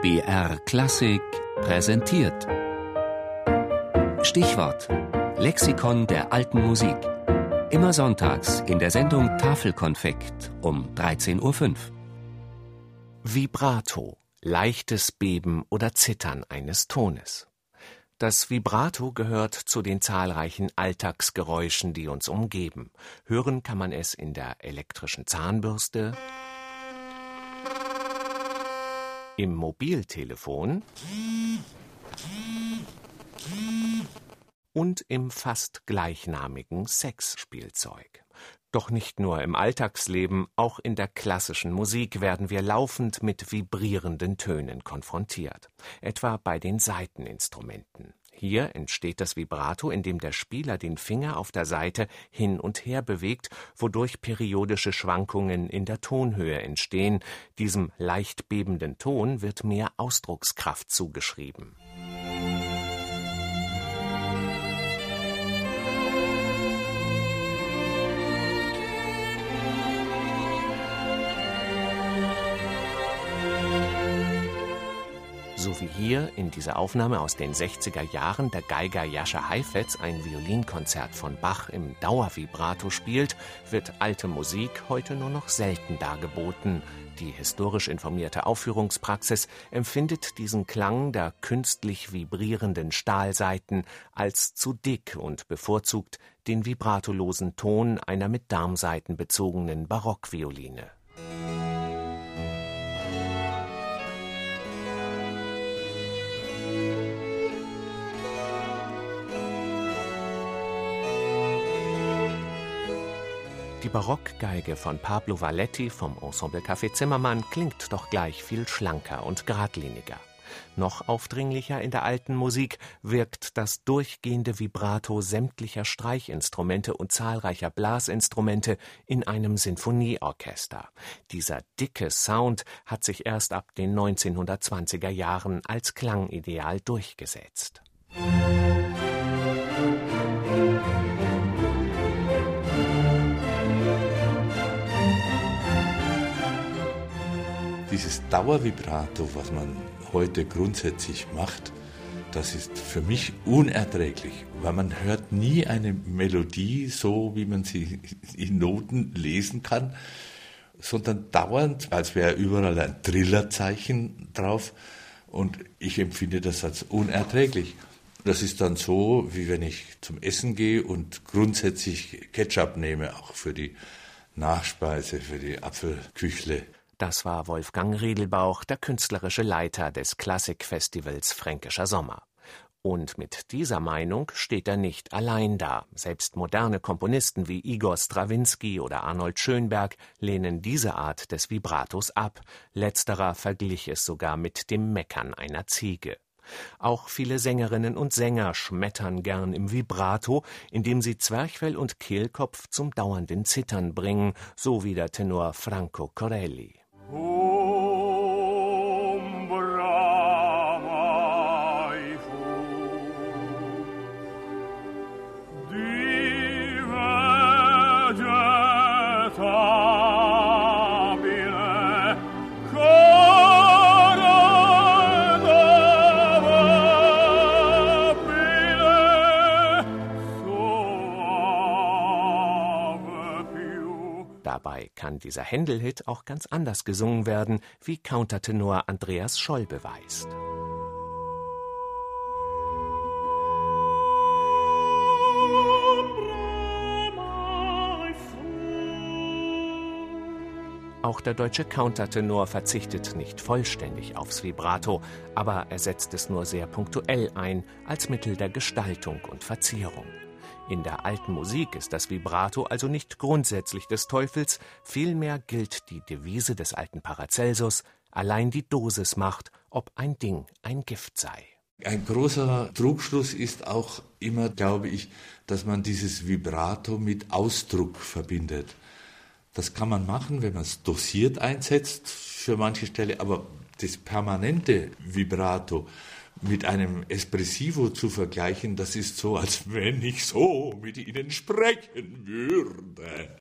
BR Klassik präsentiert. Stichwort: Lexikon der alten Musik. Immer sonntags in der Sendung Tafelkonfekt um 13.05 Uhr. Vibrato, leichtes Beben oder Zittern eines Tones. Das Vibrato gehört zu den zahlreichen Alltagsgeräuschen, die uns umgeben. Hören kann man es in der elektrischen Zahnbürste, im Mobiltelefon und im fast gleichnamigen Sexspielzeug. Doch nicht nur im Alltagsleben, auch in der klassischen Musik werden wir laufend mit vibrierenden Tönen konfrontiert, etwa bei den Saiteninstrumenten. Hier entsteht das Vibrato, indem der Spieler den Finger auf der Saite hin und her bewegt, wodurch periodische Schwankungen in der Tonhöhe entstehen. Diesem leicht bebenden Ton wird mehr Ausdruckskraft zugeschrieben. So wie hier in dieser Aufnahme aus den 60er Jahren der Geiger Jascha Heifetz ein Violinkonzert von Bach im Dauervibrato spielt, wird alte Musik heute nur noch selten dargeboten. Die historisch informierte Aufführungspraxis empfindet diesen Klang der künstlich vibrierenden Stahlsaiten als zu dick und bevorzugt den vibratolosen Ton einer mit Darmsaiten bezogenen Barockvioline. Die Barockgeige von Pablo Valletti vom Ensemble Café Zimmermann klingt doch gleich viel schlanker und geradliniger. Noch aufdringlicher in der alten Musik wirkt das durchgehende Vibrato sämtlicher Streichinstrumente und zahlreicher Blasinstrumente in einem Sinfonieorchester. Dieser dicke Sound hat sich erst ab den 1920er Jahren als Klangideal durchgesetzt. Musik dieses Dauervibrato, was man heute grundsätzlich macht, das ist für mich unerträglich, weil man hört nie eine Melodie so, wie man sie in Noten lesen kann, sondern dauernd, als wäre überall ein Trillerzeichen drauf und ich empfinde das als unerträglich. Das ist dann so, wie wenn ich zum Essen gehe und grundsätzlich Ketchup nehme, auch für die Nachspeise, für die Apfelküchle. Das war Wolfgang Riedelbauch, der künstlerische Leiter des Klassikfestivals Fränkischer Sommer. Und mit dieser Meinung steht er nicht allein da. Selbst moderne Komponisten wie Igor Strawinski oder Arnold Schönberg lehnen diese Art des Vibratos ab. Letzterer verglich es sogar mit dem Meckern einer Ziege. Auch viele Sängerinnen und Sänger schmettern gern im Vibrato, indem sie Zwerchfell und Kehlkopf zum dauernden Zittern bringen, so wie der Tenor Franco Corelli. Dabei kann dieser Händel-Hit auch ganz anders gesungen werden, wie Countertenor Andreas Scholl beweist. Auch der deutsche Countertenor verzichtet nicht vollständig aufs Vibrato, aber er setzt es nur sehr punktuell ein, als Mittel der Gestaltung und Verzierung. In der alten Musik ist das Vibrato also nicht grundsätzlich des Teufels, vielmehr gilt die Devise des alten Paracelsus, allein die Dosis macht, ob ein Ding ein Gift sei. Ein großer Trugschluss ist auch immer, glaube ich, dass man dieses Vibrato mit Ausdruck verbindet. Das kann man machen, wenn man es dosiert einsetzt für manche Stelle, aber das permanente Vibrato, mit einem Espressivo zu vergleichen, das ist so, als wenn ich so mit Ihnen sprechen würde.